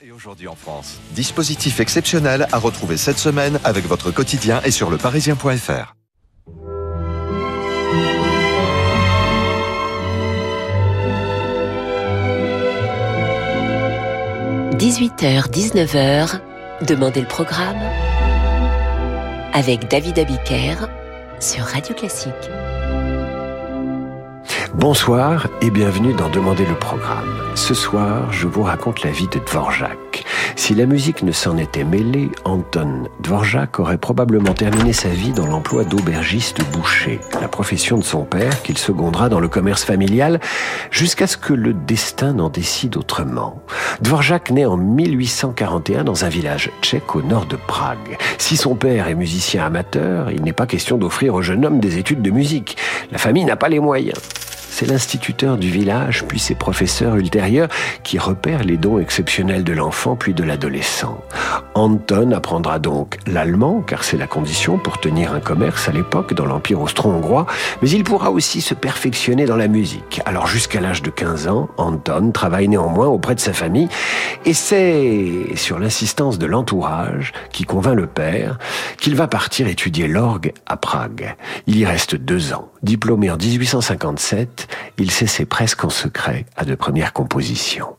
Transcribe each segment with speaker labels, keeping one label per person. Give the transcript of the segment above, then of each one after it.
Speaker 1: Et aujourd'hui en France, dispositif exceptionnel à retrouver cette semaine avec votre quotidien et sur leparisien.fr.
Speaker 2: – 18h, 19h, Demandez le programme avec David Abiker sur Radio Classique.
Speaker 3: Bonsoir et bienvenue dans Demander le programme. Ce soir, je vous raconte la vie de Dvorak. Si la musique ne s'en était mêlée, Anton Dvorak aurait probablement terminé sa vie dans l'emploi d'aubergiste boucher, la profession de son père qu'il secondera dans le commerce familial jusqu'à ce que le destin n'en décide autrement. Dvorak naît en 1841 dans un village tchèque au nord de Prague. Si son père est musicien amateur, il n'est pas question d'offrir au jeune homme des études de musique. La famille n'a pas les moyens. C'est l'instituteur du village, puis ses professeurs ultérieurs, qui repèrent les dons exceptionnels de l'enfant puis de l'adolescent. Anton apprendra donc l'allemand, car c'est la condition pour tenir un commerce à l'époque dans l'Empire austro-hongrois, mais il pourra aussi se perfectionner dans la musique. Alors jusqu'à l'âge de 15 ans, Anton travaille néanmoins auprès de sa famille, et c'est sur l'insistance de l'entourage qui convainc le père qu'il va partir étudier l'orgue à Prague. Il y reste deux ans. Diplômé en 1857, il s'essaie presque en secret à de premières compositions.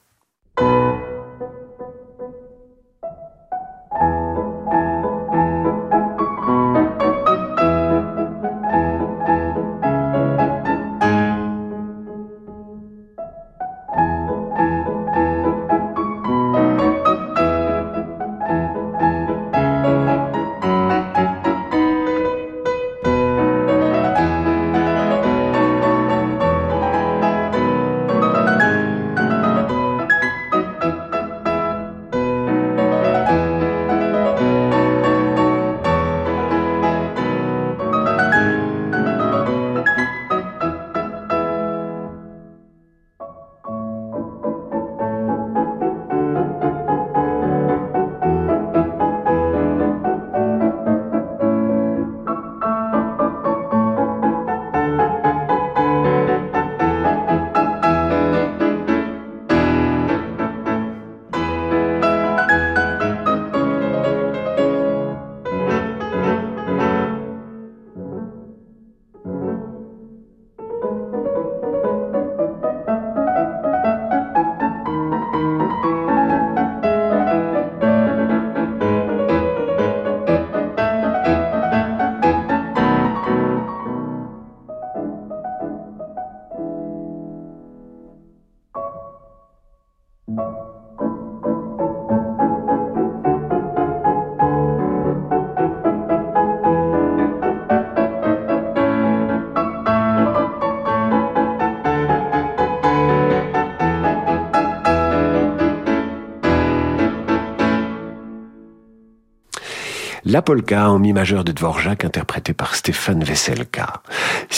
Speaker 3: La polka en mi majeur de Dvorak interprétée par Stéphane Veselka.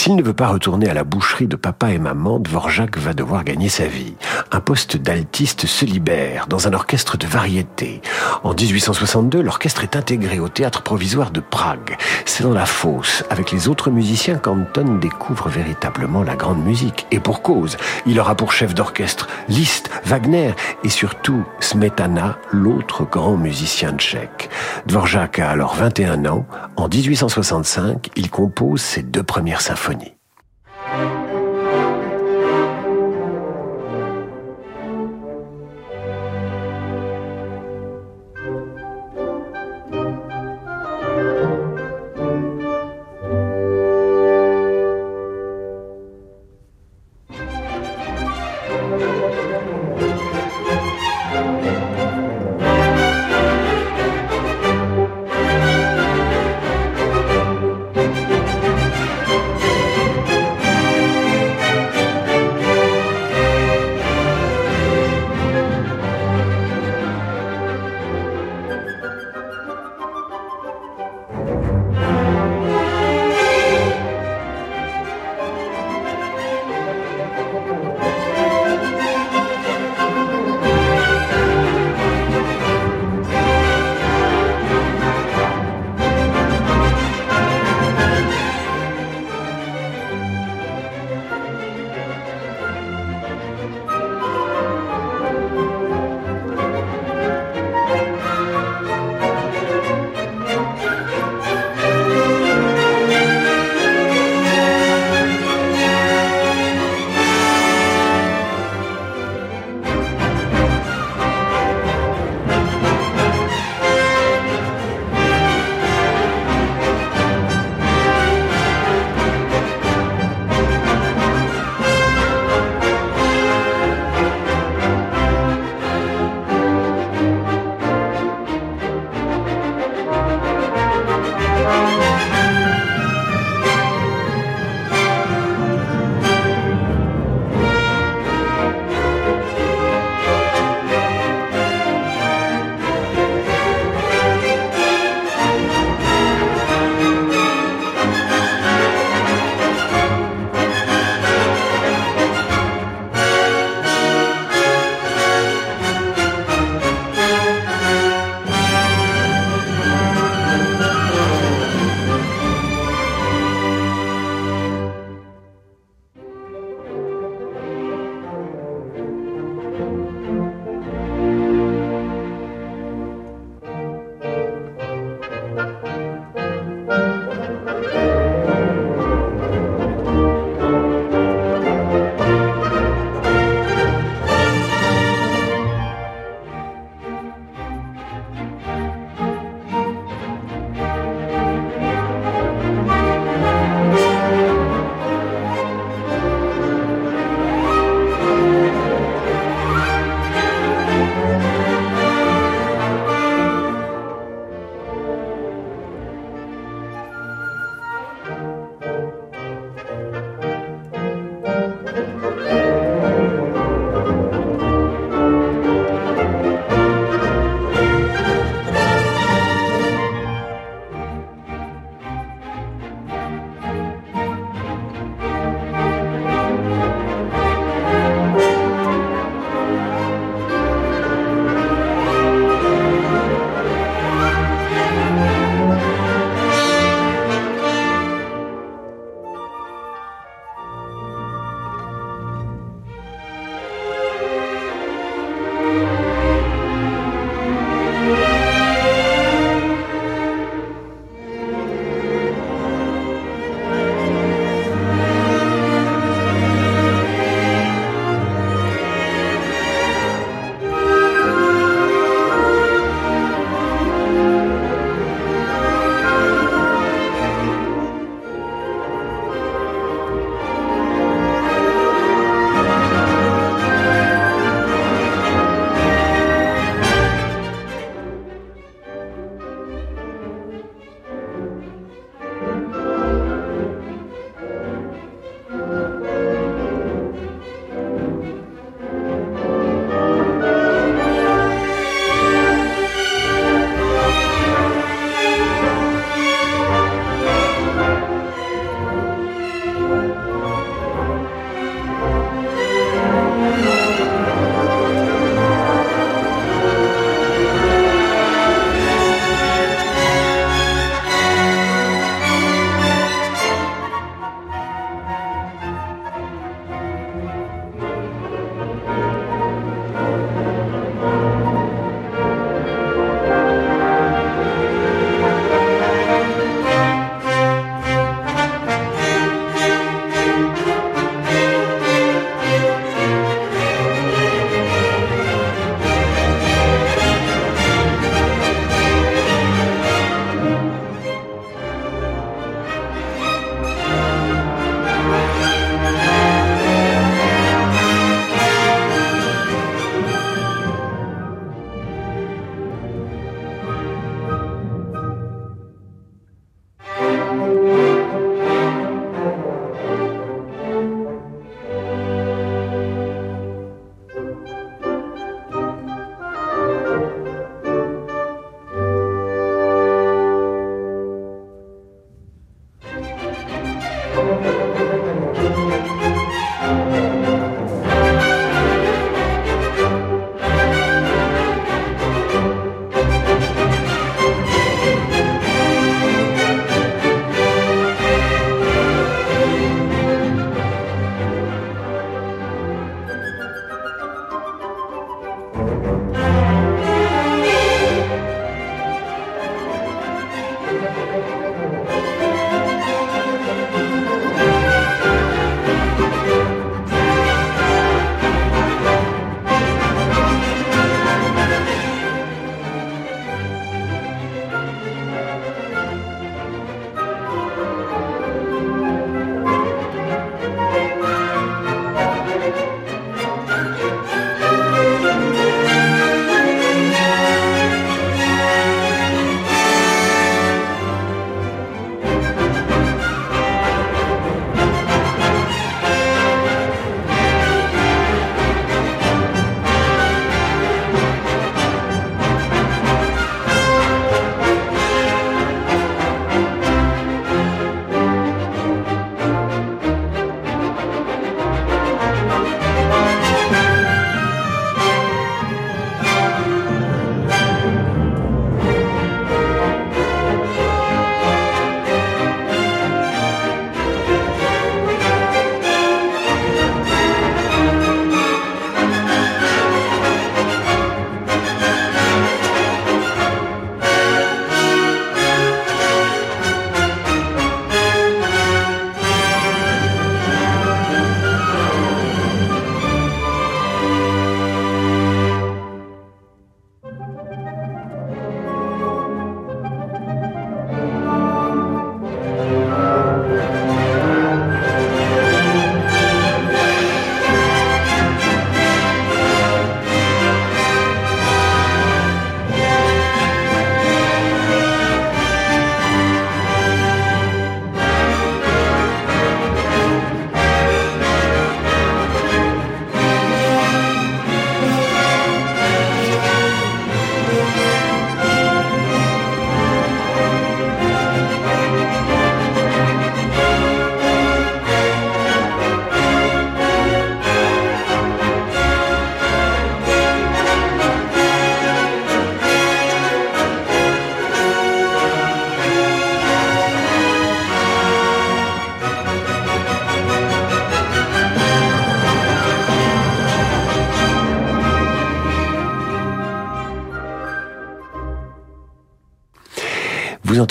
Speaker 3: S'il ne veut pas retourner à la boucherie de papa et maman, Dvorak va devoir gagner sa vie. Un poste d'altiste se libère dans un orchestre de variété. En 1862, l'orchestre est intégré au théâtre provisoire de Prague. C'est dans la fosse, avec les autres musiciens, qu'Anton découvre véritablement la grande musique. Et pour cause, il aura pour chef d'orchestre Liszt, Wagner et surtout Smetana, l'autre grand musicien tchèque. Dvorak a alors 21 ans. En 1865, il compose ses deux premières symphonies.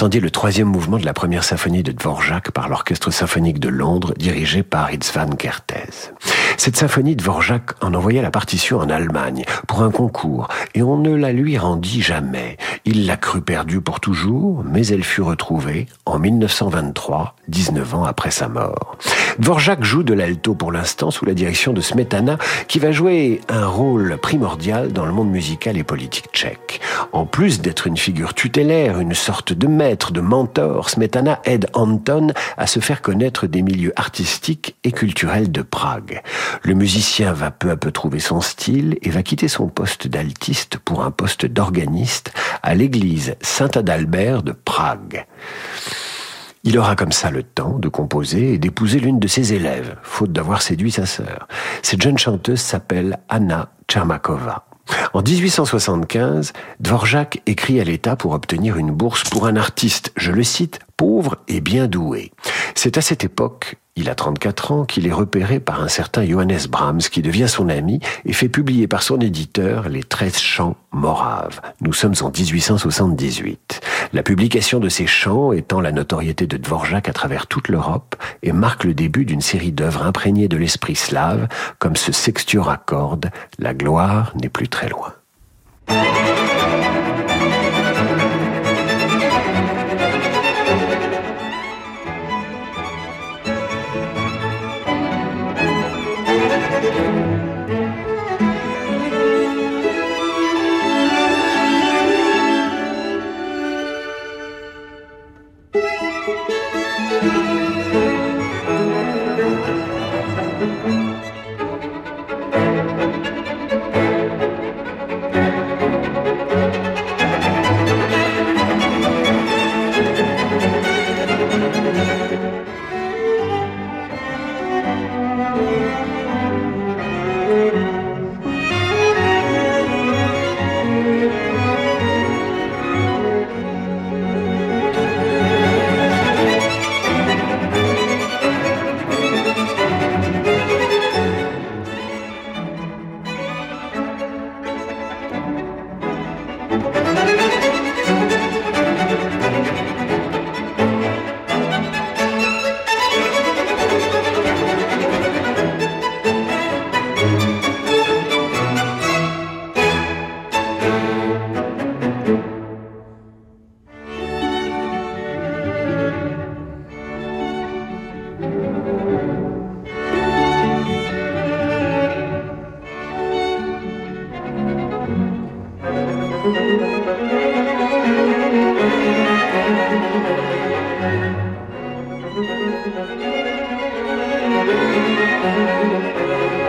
Speaker 3: Le troisième mouvement de la première symphonie de Dvorak par l'Orchestre symphonique de Londres, dirigé par Itzvan Kertész. Cette symphonie, Dvorak en envoya la partition en Allemagne pour un concours et on ne la lui rendit jamais. Il l'a cru perdue pour toujours, mais elle fut retrouvée en 1923, 19 ans après sa mort. Dvorak joue de l'alto pour l'instant sous la direction de Smetana, qui va jouer un rôle primordial dans le monde musical et politique tchèque. En plus d'être une figure tutélaire, une sorte de maître, de mentor, Smetana aide Anton à se faire connaître des milieux artistiques et culturels de Prague. Le musicien va peu à peu trouver son style et va quitter son poste d'altiste pour un poste d'organiste l'église Saint-Adalbert de Prague. Il aura comme ça le temps de composer et d'épouser l'une de ses élèves, faute d'avoir séduit sa sœur. Cette jeune chanteuse s'appelle Anna Tchermakova. En 1875, Dvorak écrit à l'État pour obtenir une bourse pour un artiste, je le cite, pauvre et bien doué. C'est à cette époque il a 34 ans qu'il est repéré par un certain Johannes Brahms qui devient son ami et fait publier par son éditeur les 13 chants moraves. Nous sommes en 1878. La publication de ces chants étend la notoriété de Dvorak à travers toute l'Europe et marque le début d'une série d'œuvres imprégnées de l'esprit slave comme ce sextuor à cordes, La gloire n'est plus très loin. Thank you.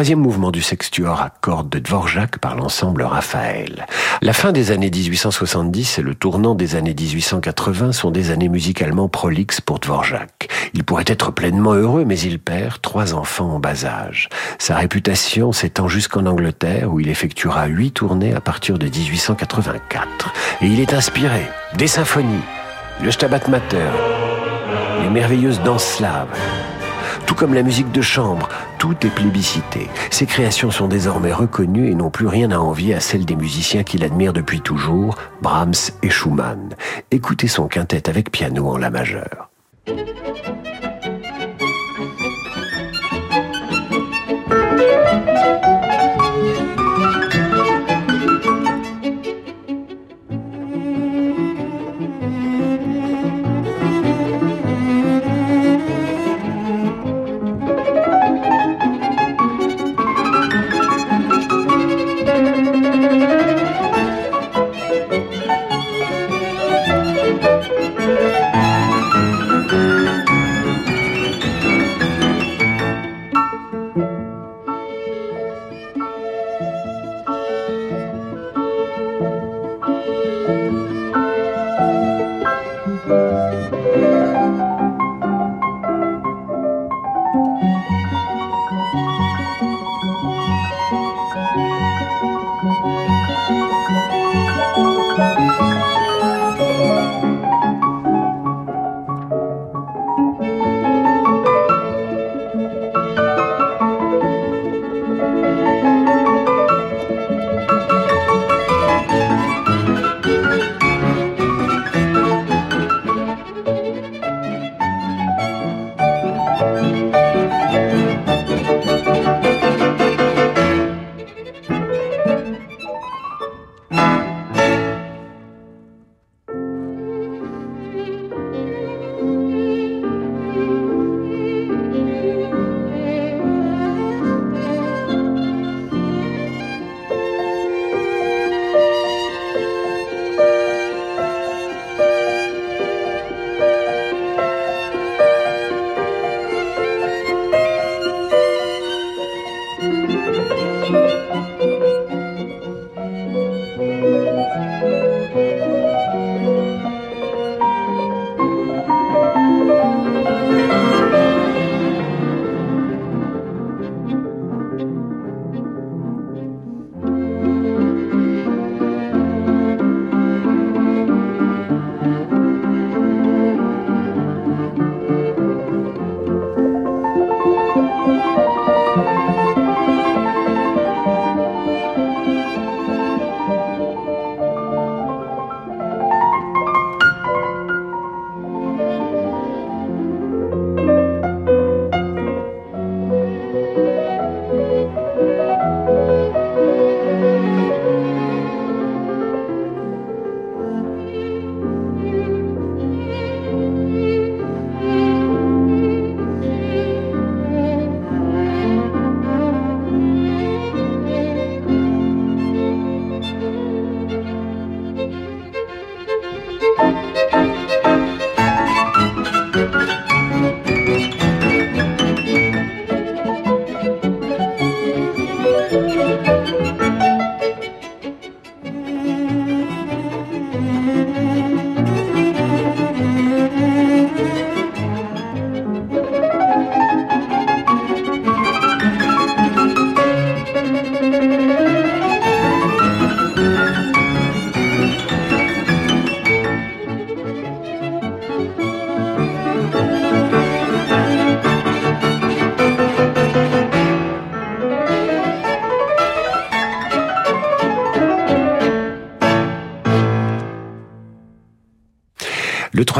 Speaker 3: Troisième mouvement du sextuor à cordes de Dvorak par l'ensemble Raphaël. La fin des années 1870 et le tournant des années 1880 sont des années musicalement prolixes pour Dvorak. Il pourrait être pleinement heureux, mais il perd trois enfants en bas âge. Sa réputation s'étend jusqu'en Angleterre, où il effectuera huit tournées à partir de 1884. Et il est inspiré des symphonies, le Stabat Mater, les merveilleuses danses slaves, tout comme la musique de chambre, tout est plébiscité. Ses créations sont désormais reconnues et n'ont plus rien à envier à celles des musiciens qu'il admire depuis toujours, Brahms et Schumann. Écoutez son quintet avec piano en la majeure.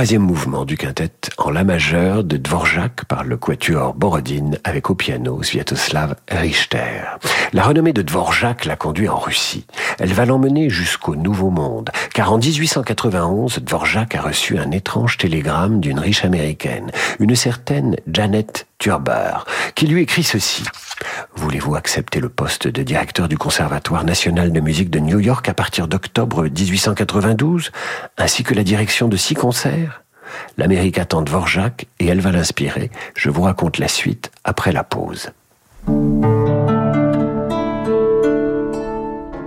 Speaker 3: Troisième mouvement du quintet en la majeure de Dvorak par le quatuor Borodine avec au piano Sviatoslav Richter. La renommée de Dvorak l'a conduit en Russie. Elle va l'emmener jusqu'au Nouveau Monde, car en 1891, Dvorak a reçu un étrange télégramme d'une riche américaine, une certaine Janet Turber, qui lui écrit ceci. Voulez-vous accepter le poste de directeur du Conservatoire national de musique de New York à partir d'octobre 1892, ainsi que la direction de six concerts? L'Amérique attend Dvorak et elle va l'inspirer. Je vous raconte la suite après la pause.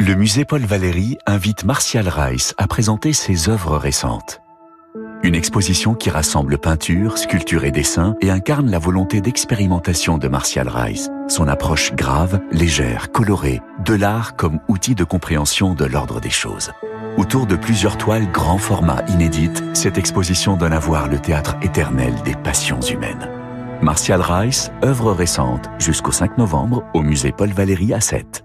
Speaker 4: Le musée Paul Valéry invite Martial Rice à présenter ses œuvres récentes. Une exposition qui rassemble peinture, sculpture et dessin et incarne la volonté d'expérimentation de Martial Rice, son approche grave, légère, colorée, de l'art comme outil de compréhension de l'ordre des choses. Autour de plusieurs toiles grand format inédites, cette exposition donne à voir le théâtre éternel des passions humaines. Martial Rice, œuvre récente, jusqu'au 5 novembre au musée Paul Valéry à 7.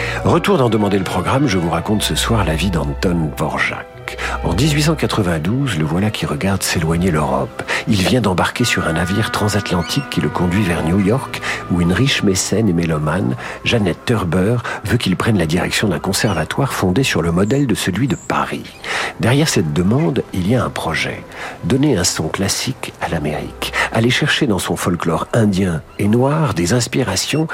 Speaker 3: Retour d'en demander le programme, je vous raconte ce soir la vie d'Anton Dvorak. En 1892, le voilà qui regarde s'éloigner l'Europe. Il vient d'embarquer sur un navire transatlantique qui le conduit vers New York, où une riche mécène et mélomane, Jeannette Turber, veut qu'il prenne la direction d'un conservatoire fondé sur le modèle de celui de Paris. Derrière cette demande, il y a un projet. Donner un son classique à l'Amérique. Aller chercher dans son folklore indien et noir des inspirations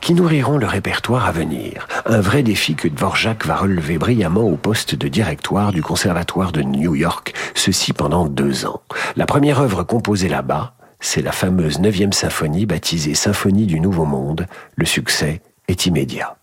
Speaker 3: qui nourriront le répertoire à venir. Un vrai défi que Dvorak va relever brillamment au poste de directoire du conservatoire de New York, ceci pendant deux ans. La première œuvre composée là-bas, c'est la fameuse 9e symphonie baptisée Symphonie du Nouveau Monde. Le succès est immédiat.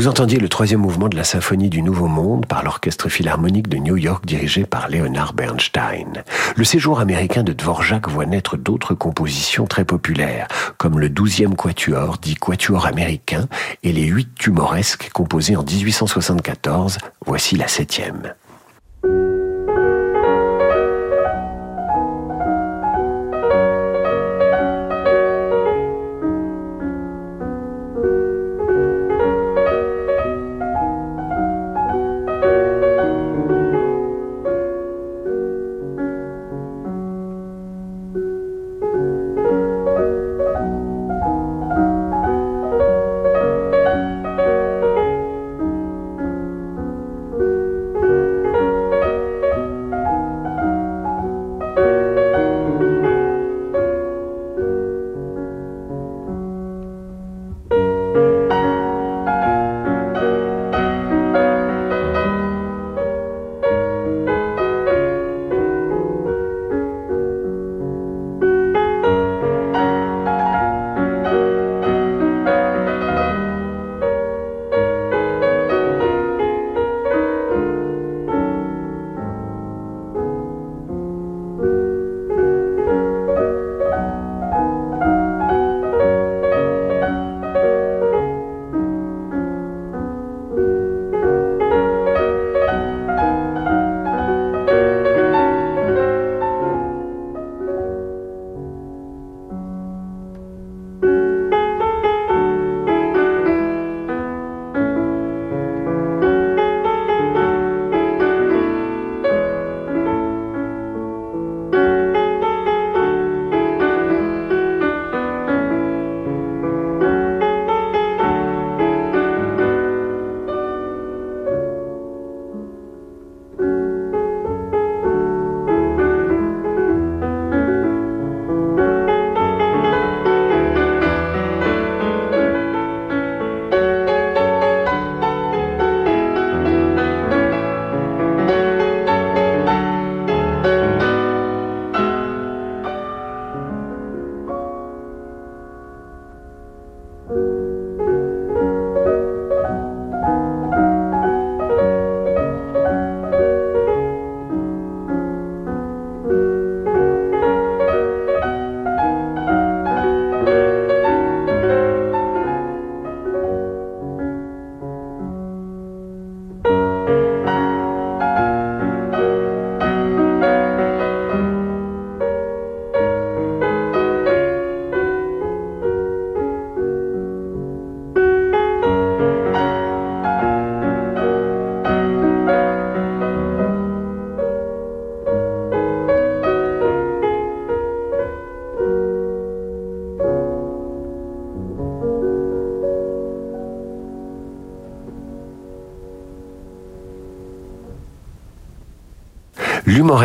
Speaker 3: Vous entendiez le troisième mouvement de la symphonie du Nouveau Monde par l'Orchestre Philharmonique de New York dirigé par Leonard Bernstein. Le séjour américain de Dvorak voit naître d'autres compositions très populaires, comme le douzième quatuor, dit quatuor américain, et les huit tumoresques composés en 1874. Voici la septième.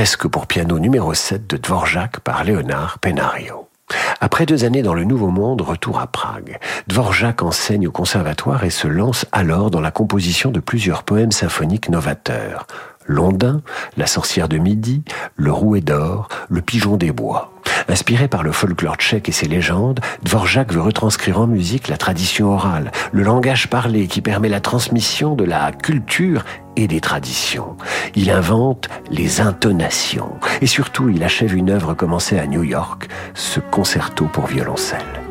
Speaker 3: L'humoresque pour piano numéro 7 de Dvorak par Léonard Penario. Après deux années dans le Nouveau Monde, retour à Prague. Dvorak enseigne au conservatoire et se lance alors dans la composition de plusieurs poèmes symphoniques novateurs. Londin, La sorcière de midi, Le rouet d'or, Le pigeon des bois. Inspiré par le folklore tchèque et ses légendes, Dvorak veut retranscrire en musique la tradition orale, le langage parlé qui permet la transmission de la culture et des traditions. Il invente les intonations et surtout il achève une œuvre commencée à New York, ce concerto pour violoncelle.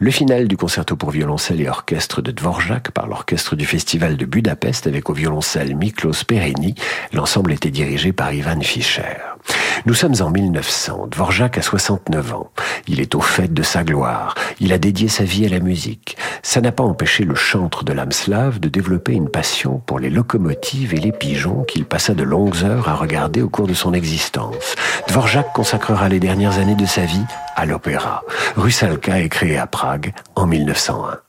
Speaker 5: Le final du concerto pour violoncelle et orchestre de Dvorak par l'orchestre du Festival de Budapest avec au violoncelle Miklos Perini. L'ensemble était dirigé par Ivan Fischer. Nous sommes en 1900. Dvorak a 69 ans. Il est au fait de sa gloire. Il a dédié sa vie à la musique. Ça n'a pas empêché le chantre de l'âme slave de développer une passion pour les locomotives et les pigeons qu'il passa de longues heures à regarder au cours de son existence. Dvorak consacrera les dernières années de sa vie à l'opéra. Rusalka est créé à Prague en 1901.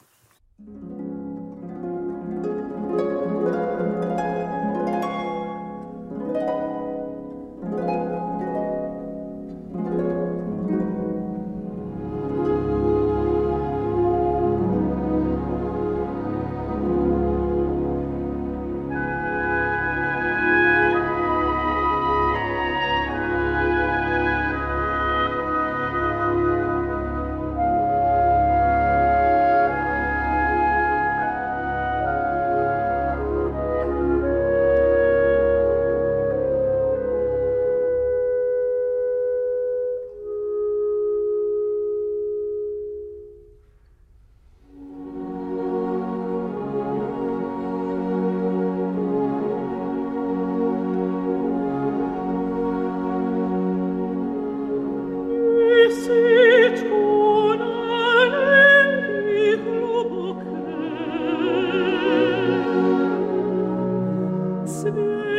Speaker 5: sweet.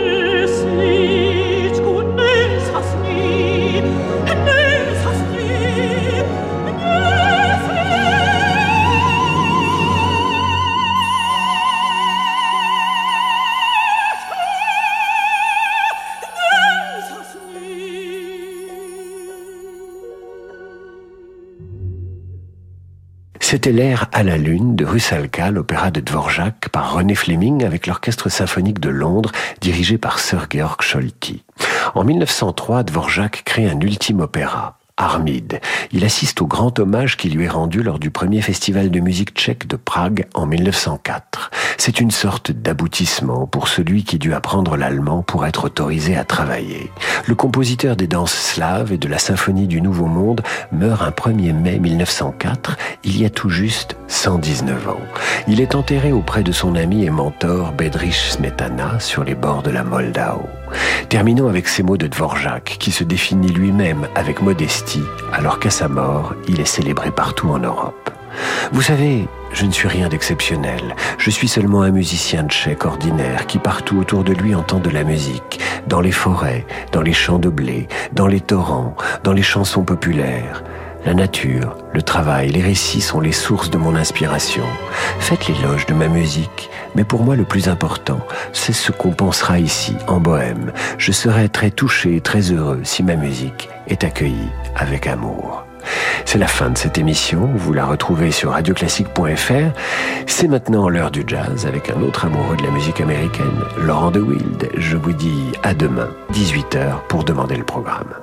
Speaker 3: C'était l'air à la lune de Rusalka, l'opéra de Dvorak par René Fleming avec l'orchestre symphonique de Londres dirigé par Sir Georg Scholti. En 1903, Dvorak crée un ultime opéra, Armide. Il assiste au grand hommage qui lui est rendu lors du premier festival de musique tchèque de Prague en 1904. C'est une sorte d'aboutissement pour celui qui dut apprendre l'allemand pour être autorisé à travailler. Le compositeur des danses slaves et de la symphonie du Nouveau Monde meurt un 1er mai 1904, il y a tout juste 119 ans. Il est enterré auprès de son ami et mentor Bedrich Smetana sur les bords de la Moldau. Terminons avec ces mots de Dvorak, qui se définit lui-même avec modestie, alors qu'à sa mort, il est célébré partout en Europe. Vous savez, je ne suis rien d'exceptionnel. Je suis seulement un musicien tchèque ordinaire qui partout autour de lui entend de la musique, dans les forêts, dans les champs de blé, dans les torrents, dans les chansons populaires. La nature, le travail, les récits sont les sources de mon inspiration. Faites l'éloge de ma musique, mais pour moi le plus important, c'est ce qu'on pensera ici, en Bohème. Je serai très touché très heureux si ma musique est accueillie avec amour. C'est la fin de cette émission. Vous la retrouvez sur radioclassique.fr. C'est maintenant l'heure du jazz avec un autre amoureux de la musique américaine, Laurent de Wild. Je vous dis à demain, 18h, pour demander le programme.